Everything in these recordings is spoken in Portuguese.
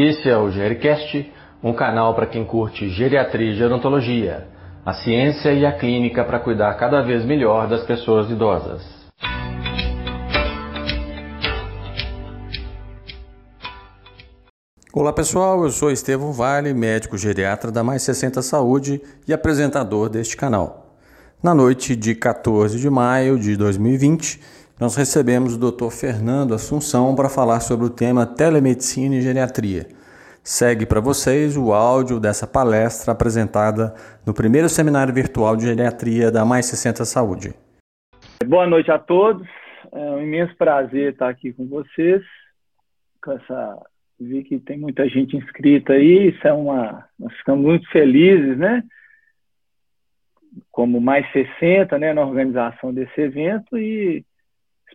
Esse é o Gericast, um canal para quem curte geriatria e gerontologia, a ciência e a clínica para cuidar cada vez melhor das pessoas idosas. Olá pessoal, eu sou Estevão Vale, médico geriatra da Mais 60 Saúde e apresentador deste canal. Na noite de 14 de maio de 2020, nós recebemos o Dr. Fernando Assunção para falar sobre o tema telemedicina e geriatria. Segue para vocês o áudio dessa palestra apresentada no primeiro seminário virtual de geriatria da Mais 60 Saúde. Boa noite a todos. É um imenso prazer estar aqui com vocês. Com essa vi que tem muita gente inscrita aí, isso é uma nós ficamos muito felizes, né? Como mais 60, né, na organização desse evento e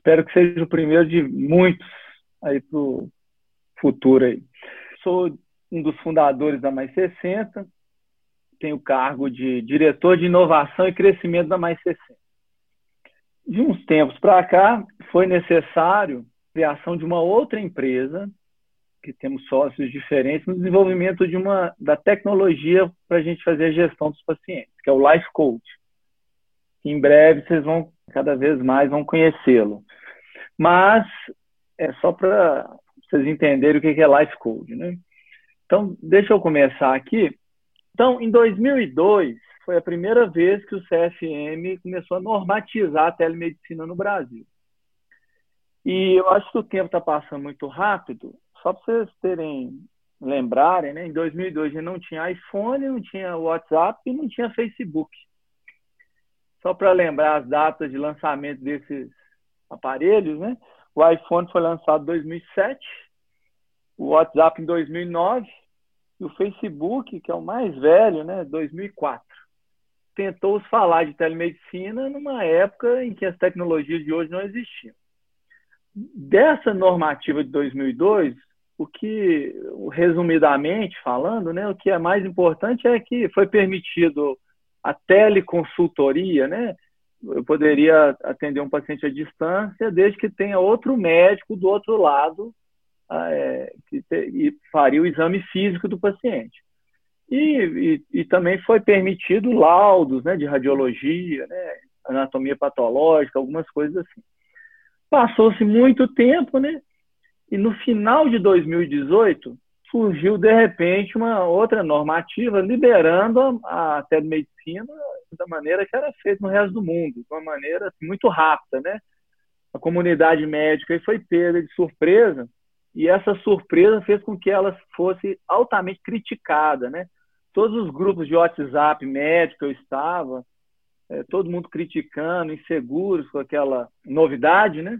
Espero que seja o primeiro de muitos aí para o futuro aí. Sou um dos fundadores da Mais 60, tenho o cargo de diretor de inovação e crescimento da Mais 60. De uns tempos para cá, foi necessário a criação de uma outra empresa, que temos sócios diferentes, no desenvolvimento de uma, da tecnologia para a gente fazer a gestão dos pacientes, que é o Life Coach. Em breve vocês vão cada vez mais vão conhecê-lo. Mas é só para vocês entenderem o que é Life Code, né? Então, deixa eu começar aqui. Então, em 2002, foi a primeira vez que o CFM começou a normatizar a telemedicina no Brasil. E eu acho que o tempo está passando muito rápido. Só para vocês terem, lembrarem, né? em 2002 a gente não tinha iPhone, não tinha WhatsApp e não tinha Facebook. Só para lembrar as datas de lançamento desses aparelhos, né? O iPhone foi lançado em 2007, o WhatsApp em 2009 e o Facebook, que é o mais velho, né, 2004. Tentou falar de telemedicina numa época em que as tecnologias de hoje não existiam. Dessa normativa de 2002, o que, resumidamente falando, né, o que é mais importante é que foi permitido a teleconsultoria, né? Eu poderia atender um paciente à distância, desde que tenha outro médico do outro lado ah, é, que te, e faria o exame físico do paciente. E, e, e, também foi permitido laudos né, de radiologia, né, anatomia patológica, algumas coisas assim. Passou-se muito tempo, né? E no final de 2018, surgiu de repente uma outra normativa liberando a, a telemedicina da maneira que era feito no resto do mundo, de uma maneira assim, muito rápida, né? A comunidade médica foi pega de surpresa e essa surpresa fez com que ela fosse altamente criticada, né? Todos os grupos de WhatsApp médico que eu estava, é, todo mundo criticando, inseguros com aquela novidade, né?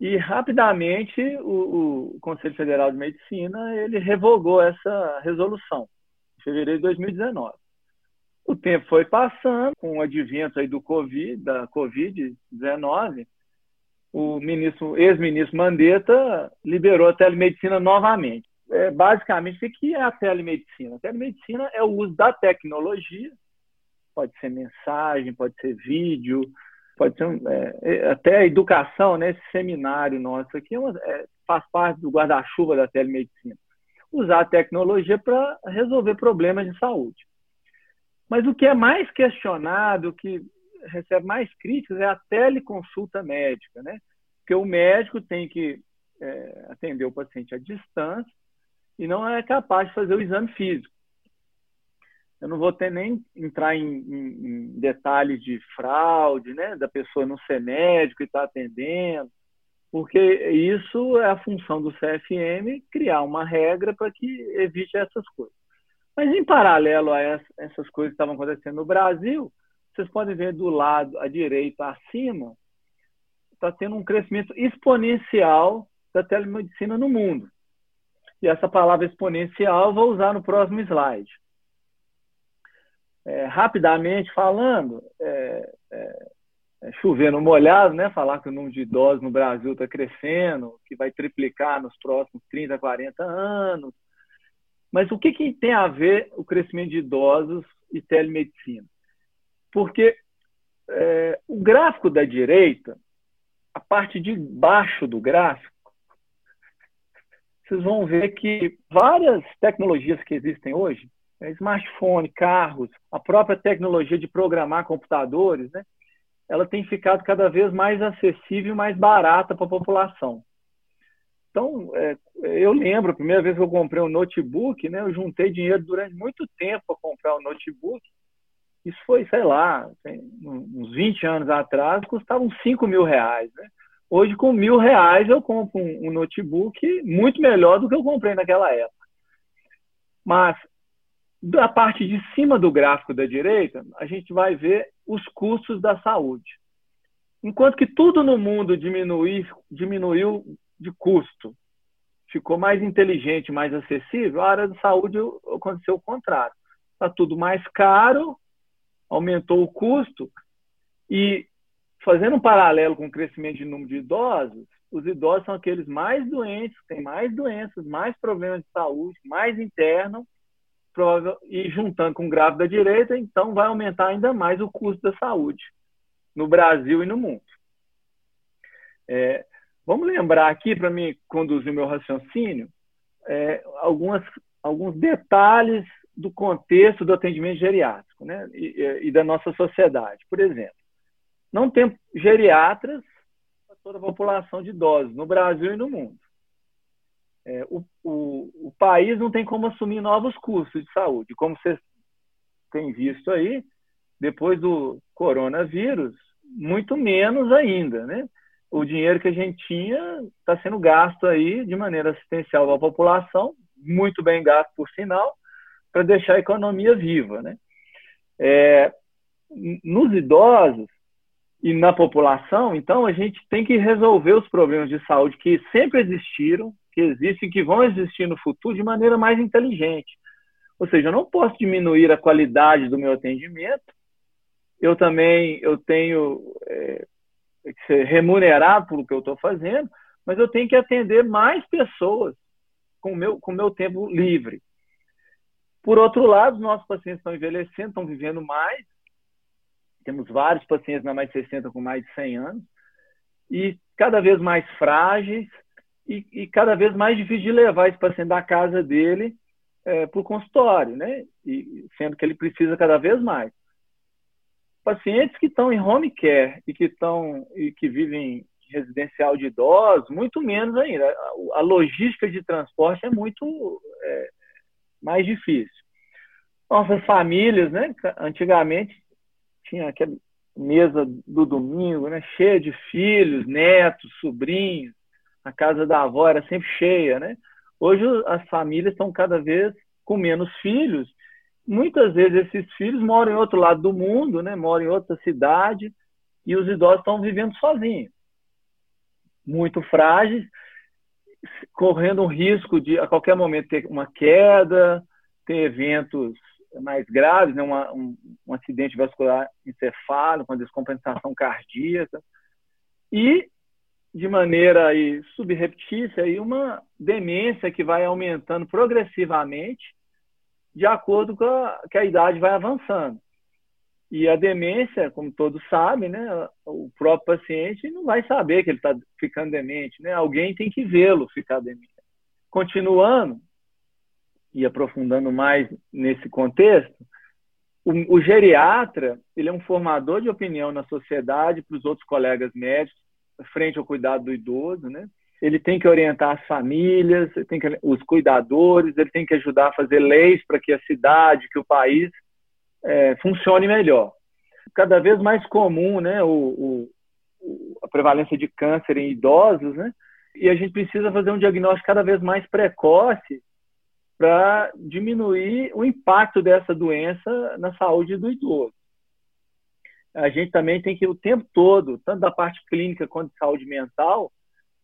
E rapidamente o, o, Conselho Federal de Medicina ele revogou essa resolução em fevereiro de 2019. O tempo foi passando, com o advento aí do Covid, da Covid-19, o ministro, ex-ministro Mandetta liberou a telemedicina novamente. É, basicamente, o que é a telemedicina? A telemedicina é o uso da tecnologia, pode ser mensagem, pode ser vídeo, pode ser é, é, até a educação, né? Esse seminário nosso aqui é uma, é, faz parte do guarda-chuva da telemedicina. Usar a tecnologia para resolver problemas de saúde. Mas o que é mais questionado, o que recebe mais críticas, é a teleconsulta médica, né? Porque o médico tem que é, atender o paciente à distância e não é capaz de fazer o exame físico. Eu não vou ter nem entrar em, em, em detalhes de fraude, né, da pessoa não ser médico e estar tá atendendo, porque isso é a função do CFM criar uma regra para que evite essas coisas. Mas em paralelo a essas coisas que estavam acontecendo no Brasil, vocês podem ver do lado à direita acima, está tendo um crescimento exponencial da telemedicina no mundo. E essa palavra exponencial vou usar no próximo slide é, rapidamente falando, é, é, é, chovendo molhado, né? Falar que o número de idosos no Brasil está crescendo, que vai triplicar nos próximos 30, 40 anos. Mas o que, que tem a ver o crescimento de idosos e telemedicina? Porque é, o gráfico da direita, a parte de baixo do gráfico, vocês vão ver que várias tecnologias que existem hoje, né, smartphone, carros, a própria tecnologia de programar computadores, né, ela tem ficado cada vez mais acessível e mais barata para a população. Então, é, eu lembro, a primeira vez que eu comprei um notebook, né, eu juntei dinheiro durante muito tempo para comprar um notebook. Isso foi, sei lá, uns 20 anos atrás, custava uns 5 mil reais. Né? Hoje, com mil reais, eu compro um, um notebook muito melhor do que eu comprei naquela época. Mas, da parte de cima do gráfico da direita, a gente vai ver os custos da saúde. Enquanto que tudo no mundo diminuiu, diminuiu de custo, ficou mais inteligente, mais acessível, a área de saúde aconteceu o contrário. Está tudo mais caro, aumentou o custo e fazendo um paralelo com o crescimento de número de idosos, os idosos são aqueles mais doentes, têm mais doenças, mais problemas de saúde, mais internam, e juntando com o gráfico da direita, então vai aumentar ainda mais o custo da saúde no Brasil e no mundo. É, vamos lembrar aqui, para me conduzir meu raciocínio, é, algumas, alguns detalhes do contexto do atendimento geriátrico né, e, e da nossa sociedade. Por exemplo, não tem geriatras para toda a população de idosos, no Brasil e no mundo. É, o, o, o, país não tem como assumir novos custos de saúde. Como vocês têm visto aí, depois do coronavírus, muito menos ainda, né? O dinheiro que a gente tinha está sendo gasto aí de maneira assistencial à população, muito bem gasto, por sinal, para deixar a economia viva, né? É, nos idosos, e na população, então a gente tem que resolver os problemas de saúde que sempre existiram, que existem, que vão existir no futuro de maneira mais inteligente. Ou seja, eu não posso diminuir a qualidade do meu atendimento. Eu também eu tenho é, ser remunerado pelo que eu estou fazendo, mas eu tenho que atender mais pessoas com meu o meu tempo livre. Por outro lado, nossos pacientes estão envelhecendo, estão vivendo mais, temos vários pacientes na mais de 60 com mais de 100 anos e cada vez mais frágeis e, e cada vez mais difícil de levar esse paciente da casa dele é, para o consultório, né? E, sendo que ele precisa cada vez mais. Pacientes que estão em home care e que estão e que vivem residencial de idosos, muito menos ainda. A, a logística de transporte é muito é, mais difícil. Nossas famílias, né? Antigamente tinha aquela mesa do domingo, né, cheia de filhos, netos, sobrinhos. A casa da avó era sempre cheia, né? Hoje as famílias estão cada vez com menos filhos. Muitas vezes esses filhos moram em outro lado do mundo, né? Moram em outra cidade e os idosos estão vivendo sozinhos, muito frágeis, correndo um risco de a qualquer momento ter uma queda, ter eventos mais graves, né? Uma, um, um acidente vascular encefálico, uma descompensação cardíaca e de maneira aí, subreptícia uma demência que vai aumentando progressivamente de acordo com a, que a idade vai avançando. E a demência, como todos sabem, né, o próprio paciente não vai saber que ele está ficando demente, né? Alguém tem que vê-lo ficar demente. Continuando, e aprofundando mais nesse contexto, o, o, geriatra ele é um formador de opinião na sociedade para os outros colegas médicos frente ao cuidado do idoso, né? Ele tem que orientar as famílias, tem que, os cuidadores, ele tem que ajudar a fazer leis para que a cidade, que o país é, funcione melhor. Cada vez mais comum, né, o, o, a prevalência de câncer em idosos, né? E a gente precisa fazer um diagnóstico cada vez mais precoce para diminuir o impacto dessa doença na saúde do idoso. A gente também tem que, o tempo todo, tanto da parte clínica quanto de saúde mental,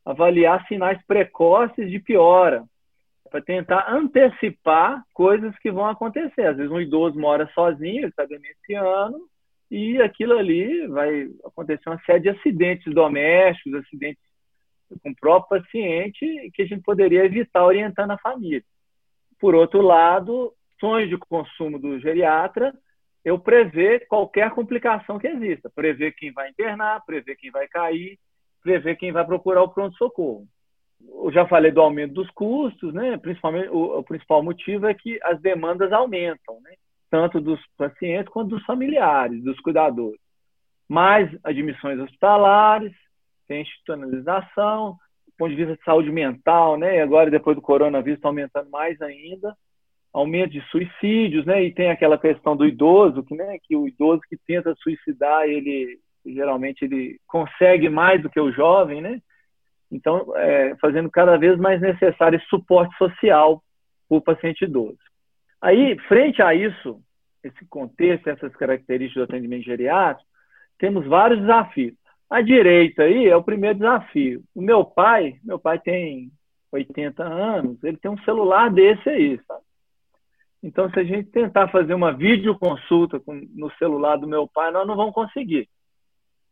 avaliar sinais precoces de piora, para tentar antecipar coisas que vão acontecer. Às vezes, um idoso mora sozinho, ele está demenciando, e aquilo ali vai acontecer uma série de acidentes domésticos, acidentes com o próprio paciente, que a gente poderia evitar orientando a família. Por outro lado, sonhos de consumo do geriatra, eu prever qualquer complicação que exista, prever quem vai internar, prever quem vai cair, prever quem vai procurar o pronto-socorro. Eu já falei do aumento dos custos, né? Principalmente o, o principal motivo é que as demandas aumentam, né? Tanto dos pacientes quanto dos familiares, dos cuidadores. Mais admissões hospitalares, tem institucionalização, do ponto de vista de saúde mental, né? E agora depois do coronavírus está aumentando mais ainda aumento de suicídios, né? E tem aquela questão do idoso, que, né, que o idoso que tenta suicidar, ele geralmente ele consegue mais do que o jovem, né? Então, é, fazendo cada vez mais necessário esse suporte social para o paciente idoso. Aí, frente a isso, esse contexto, essas características do atendimento geriátrico, temos vários desafios. A direita aí é o primeiro desafio. O meu pai, meu pai tem 80 anos, ele tem um celular desse aí, sabe? Então, se a gente tentar fazer uma videoconsulta no celular do meu pai, nós não vamos conseguir.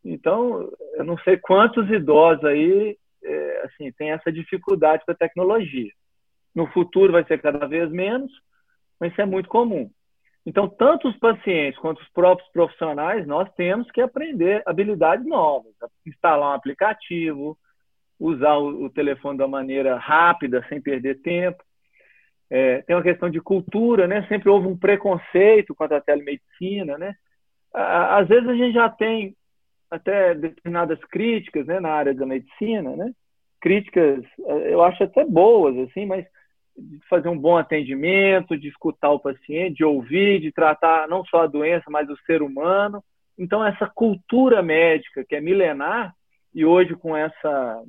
Então, eu não sei quantos idosos aí é, assim, tem essa dificuldade com a tecnologia. No futuro vai ser cada vez menos, mas isso é muito comum. Então, tanto os pacientes quanto os próprios profissionais, nós temos que aprender habilidades novas, instalar um aplicativo, usar o, telefone da maneira rápida, sem perder tempo. É, tem uma questão de cultura, né? Sempre houve um preconceito quanto à telemedicina, né? Às vezes a gente já tem até determinadas críticas, né, na área da medicina, né? Críticas, eu acho até boas, assim, mas de fazer um bom atendimento, de escutar o paciente, de ouvir, de tratar não só a doença, mas o ser humano. Então, essa cultura médica que é milenar, e hoje com essa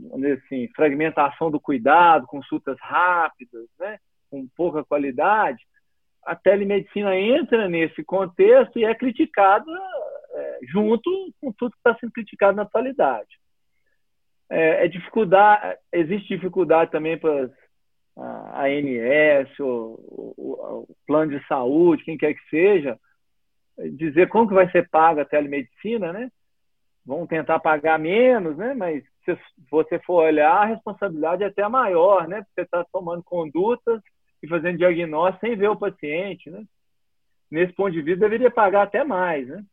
assim, fragmentação do cuidado, consultas rápidas, né? com pouca qualidade, a telemedicina entra nesse contexto e é criticada é, junto com tudo que está sendo criticado na atualidade. É, é dificuldade, existe dificuldade também para a ANS, o, o, plano de saúde, quem quer que seja, dizer como que vai ser paga a telemedicina, né? Vão tentar pagar menos, né? Mas se você for olhar, a responsabilidade é até maior, né? Porque você está tomando condutas e fazendo diagnóstico sem ver o paciente, né? Nesse ponto de vista, deveria pagar até mais, né?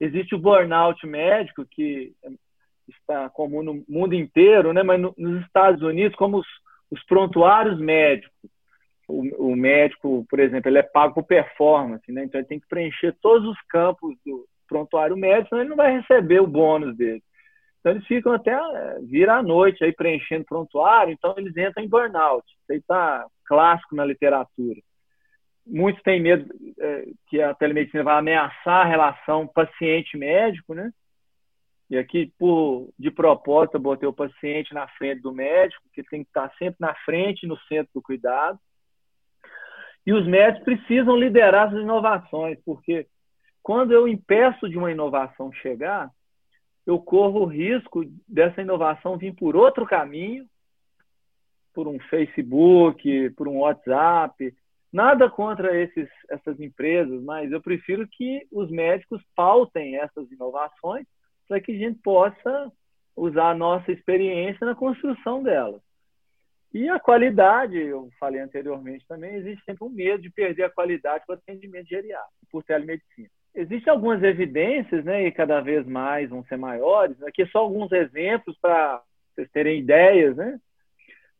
Existe o burnout médico, que está comum no mundo inteiro, né? Mas no, nos Estados Unidos, como os, os prontuários médicos, o, o, médico, por exemplo, ele é pago por performance, né? Então ele tem que preencher todos os campos do prontuário médico, senão ele não vai receber o bônus dele. Então eles ficam até eh, vira à noite aí preenchendo prontuário, então eles entram em burnout. Isso aí está clássico na literatura. Muitos têm medo é, que a telemedicina vai ameaçar a relação paciente-médico, né? E aqui, por, de propósito, botei o paciente na frente do médico, que tem que estar sempre na frente, no centro do cuidado. E os médicos precisam liderar as inovações, porque quando eu impeço de uma inovação chegar, eu corro o risco dessa inovação vir por outro caminho por um Facebook, por um WhatsApp. Nada contra esses, essas empresas, mas eu prefiro que os médicos pautem essas inovações para que a gente possa usar a nossa experiência na construção delas. E a qualidade, eu falei anteriormente também, existe sempre um medo de perder a qualidade para atendimento geriátrico, por telemedicina. Existem algumas evidências, né, e cada vez mais vão ser maiores. Aqui só alguns exemplos para vocês terem ideias, né?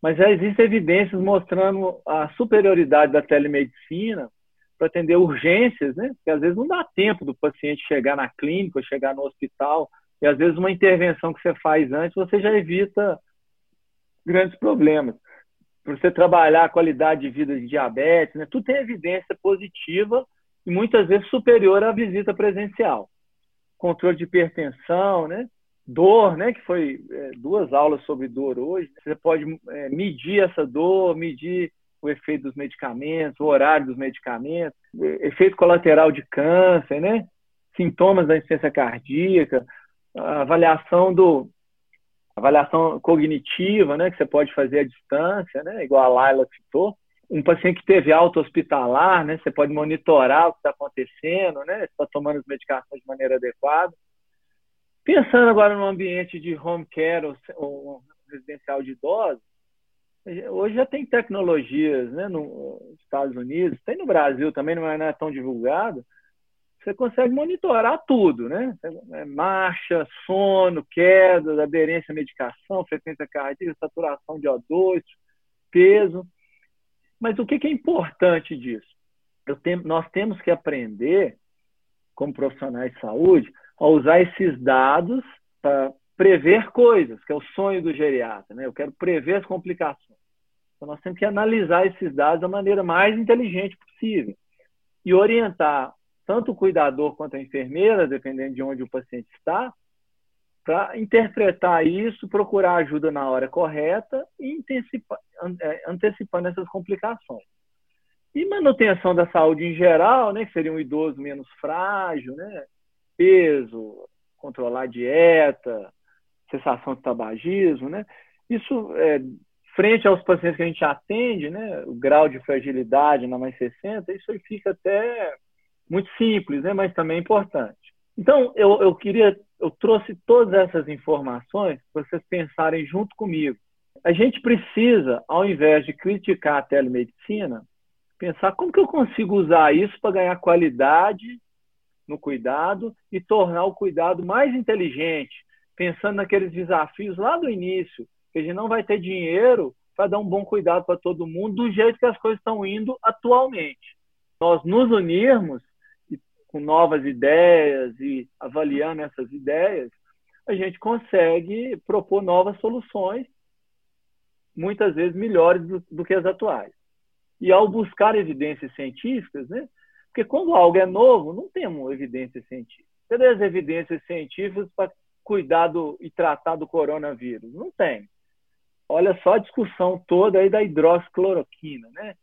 Mas já existem evidências mostrando a superioridade da telemedicina para atender urgências, né? Porque às vezes não dá tempo do paciente chegar na clínica, chegar no hospital, e às vezes uma intervenção que você faz antes, você já evita grandes problemas. Para você trabalhar a qualidade de vida de diabetes, né? Tudo tem evidência positiva e muitas vezes superior à visita presencial. Controle de hipertensão, né? Dor, né, que foi é, duas aulas sobre dor hoje, você pode é, medir essa dor, medir o efeito dos medicamentos, o horário dos medicamentos, efeito colateral de câncer, né, sintomas da insuficiência cardíaca, avaliação do avaliação cognitiva, né, que você pode fazer à distância, né, igual a Laila citou. Um paciente que teve alta hospitalar, né, você pode monitorar o que está acontecendo, né, está tomando as medicações de maneira adequada. Pensando agora no ambiente de home care ou, ou residencial de idosos, hoje já tem tecnologias né, nos Estados Unidos, tem no Brasil também, não é, tão divulgado. você consegue monitorar tudo, né? É, marcha, sono, queda, aderência à medicação, frequência cardíaca, saturação de O2, peso. Mas o que é importante disso? Tenho, nós temos que aprender, como profissionais de saúde, a usar esses dados para prever coisas, que é o sonho do geriatra. Né? Eu quero prever as complicações. Então, nós temos que analisar esses dados da maneira mais inteligente possível e orientar tanto o cuidador quanto a enfermeira, dependendo de onde o paciente está, para interpretar isso, procurar ajuda na hora correta e é, antecipando essas complicações. E manutenção da saúde em geral, né, que seria um idoso menos frágil, né, peso, controlar a dieta, cessação de tabagismo, né, isso, é, frente aos pacientes que a gente atende, né, o grau de fragilidade na mais 60, isso aí fica até muito simples, né, mas também importante. Então, eu, eu queria, eu trouxe todas essas informações para vocês pensarem junto comigo. A gente precisa, ao invés de criticar a telemedicina, pensar como que eu consigo usar isso para ganhar qualidade no cuidado e tornar o cuidado mais inteligente, pensando naqueles desafios lá do início, que a gente não vai ter dinheiro para dar um bom cuidado para todo mundo do jeito que as coisas estão indo atualmente. Nós nos unirmos com novas ideias e avaliando essas ideias, a gente consegue propor novas soluções, muitas vezes melhores do, do que as atuais. E ao buscar evidências científicas, né? Porque quando algo é novo, não temos evidências científicas. Cadê as evidências científicas para cuidar do, e tratar do coronavírus? Não tem. Olha só a discussão toda aí da hidroxicloroquina, né?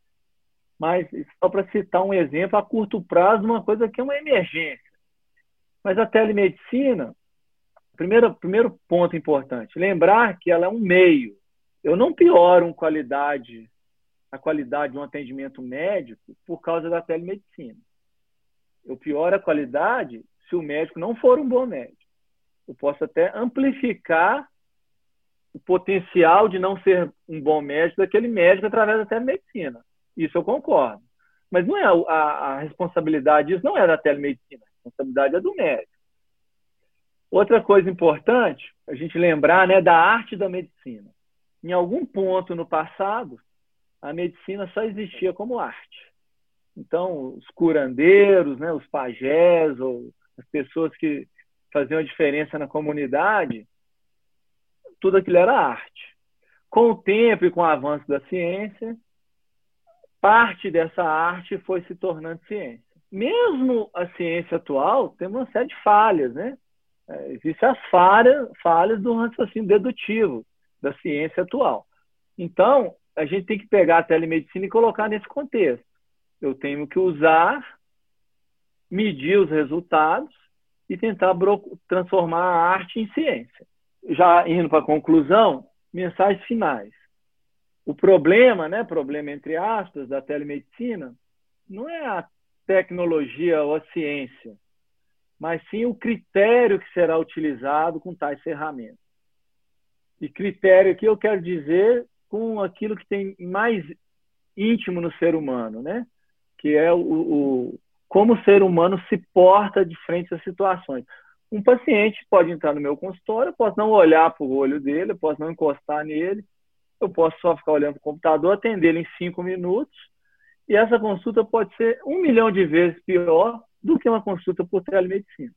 Mas só para citar um exemplo, a curto prazo, uma coisa que é uma emergência. Mas a telemedicina, primeiro, primeiro ponto importante, lembrar que ela é um meio. Eu não pioro qualidade, a qualidade de um atendimento médico por causa da telemedicina. Eu pioro a qualidade se o médico não for um bom médico. Eu posso até amplificar o potencial de não ser um bom médico daquele médico através da telemedicina. Isso eu concordo. Mas não é a, a responsabilidade disso não é da telemedicina, a responsabilidade é do médico. Outra coisa importante, a gente lembrar né, da arte da medicina. Em algum ponto no passado, a medicina só existia como arte. Então, os curandeiros, né, os pajés, ou as pessoas que faziam a diferença na comunidade, tudo aquilo era arte. Com o tempo e com o avanço da ciência, parte dessa arte foi se tornando ciência. Mesmo a ciência atual tem uma série de falhas, né? É, Existem as falhas, falhas do raciocínio dedutivo da ciência atual. Então, a gente tem que pegar a telemedicina e colocar nesse contexto. Eu tenho que usar, medir os resultados e tentar transformar a arte em ciência. Já indo para a conclusão, mensagens finais o problema, né, problema entre aspas, da telemedicina, não é a tecnologia ou a ciência, mas sim o critério que será utilizado com tais ferramentas. E critério aqui eu quero dizer com aquilo que tem mais íntimo no ser humano, né? Que é o, o como o ser humano se porta de frente às situações. Um paciente pode entrar no meu consultório, eu posso não olhar para o olho dele, eu posso não encostar nele, eu posso só ficar olhando para o computador, atender ele em cinco minutos, e essa consulta pode ser um milhão de vezes pior do que uma consulta por telemedicina.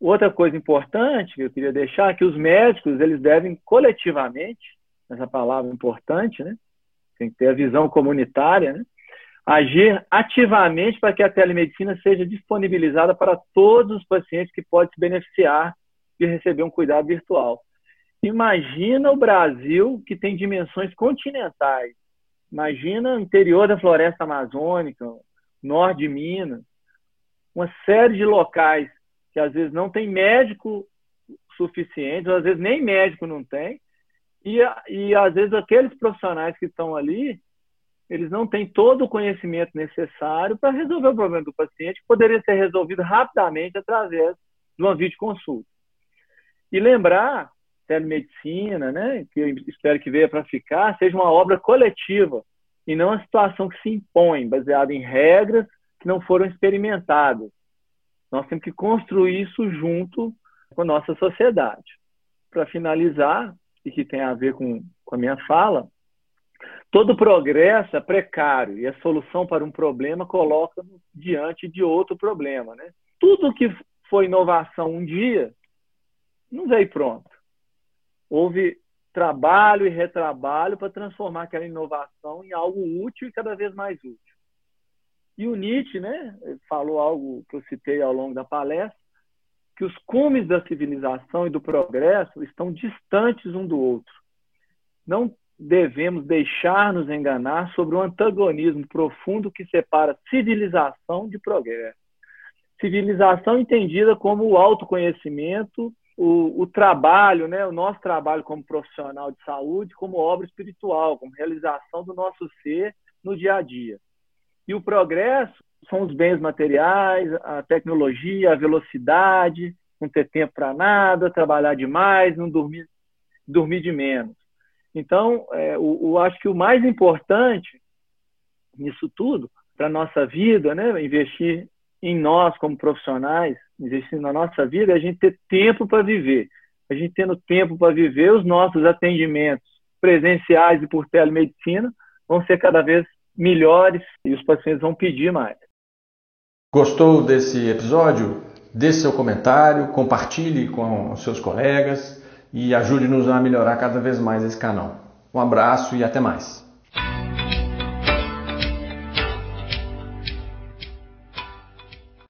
Outra coisa importante que eu queria deixar é que os médicos eles devem coletivamente, essa palavra importante, né? tem que ter a visão comunitária, né? Agir ativamente para que a telemedicina seja disponibilizada para todos os pacientes que podem se beneficiar de receber um cuidado virtual. Imagina o Brasil que tem dimensões continentais. Imagina o interior da floresta amazônica, norte de Minas, uma série de locais que às vezes não tem médico suficiente, ou às vezes nem médico não tem, e, e às vezes aqueles profissionais que estão ali, eles não têm todo o conhecimento necessário para resolver o problema do paciente, que poderia ser resolvido rapidamente através de uma videoconsulta. E lembrar telemedicina, né, que eu espero que venha para ficar, seja uma obra coletiva e não uma situação que se impõe, baseada em regras que não foram experimentadas. Nós temos que construir isso junto com a nossa sociedade. Para finalizar, e que tem a ver com, com a minha fala, todo progresso é precário e a solução para um problema coloca diante de outro problema. Né? Tudo que foi inovação um dia não veio pronto. Houve trabalho e retrabalho para transformar aquela inovação em algo útil e cada vez mais útil. E o Nietzsche né, falou algo que eu citei ao longo da palestra, que os cumes da civilização e do progresso estão distantes um do outro. Não devemos deixar-nos enganar sobre o antagonismo profundo que separa civilização de progresso. Civilização entendida como o autoconhecimento, o, o, trabalho, né, o nosso trabalho como profissional de saúde, como obra espiritual, como realização do nosso ser no dia a dia. E o progresso são os bens materiais, a tecnologia, a velocidade, não ter tempo para nada, trabalhar demais, não dormir, dormir de menos. Então, é, acho que o mais importante nisso tudo, para a nossa vida, né, investir em nós como profissionais, investir na nossa vida, é a gente ter tempo para viver. A gente tendo tempo para viver, os nossos atendimentos presenciais e por telemedicina vão ser cada vez melhores e os pacientes vão pedir mais. Gostou desse episódio? Deixe seu comentário, compartilhe com seus colegas e ajude-nos a melhorar cada vez mais esse canal. Um abraço e até mais.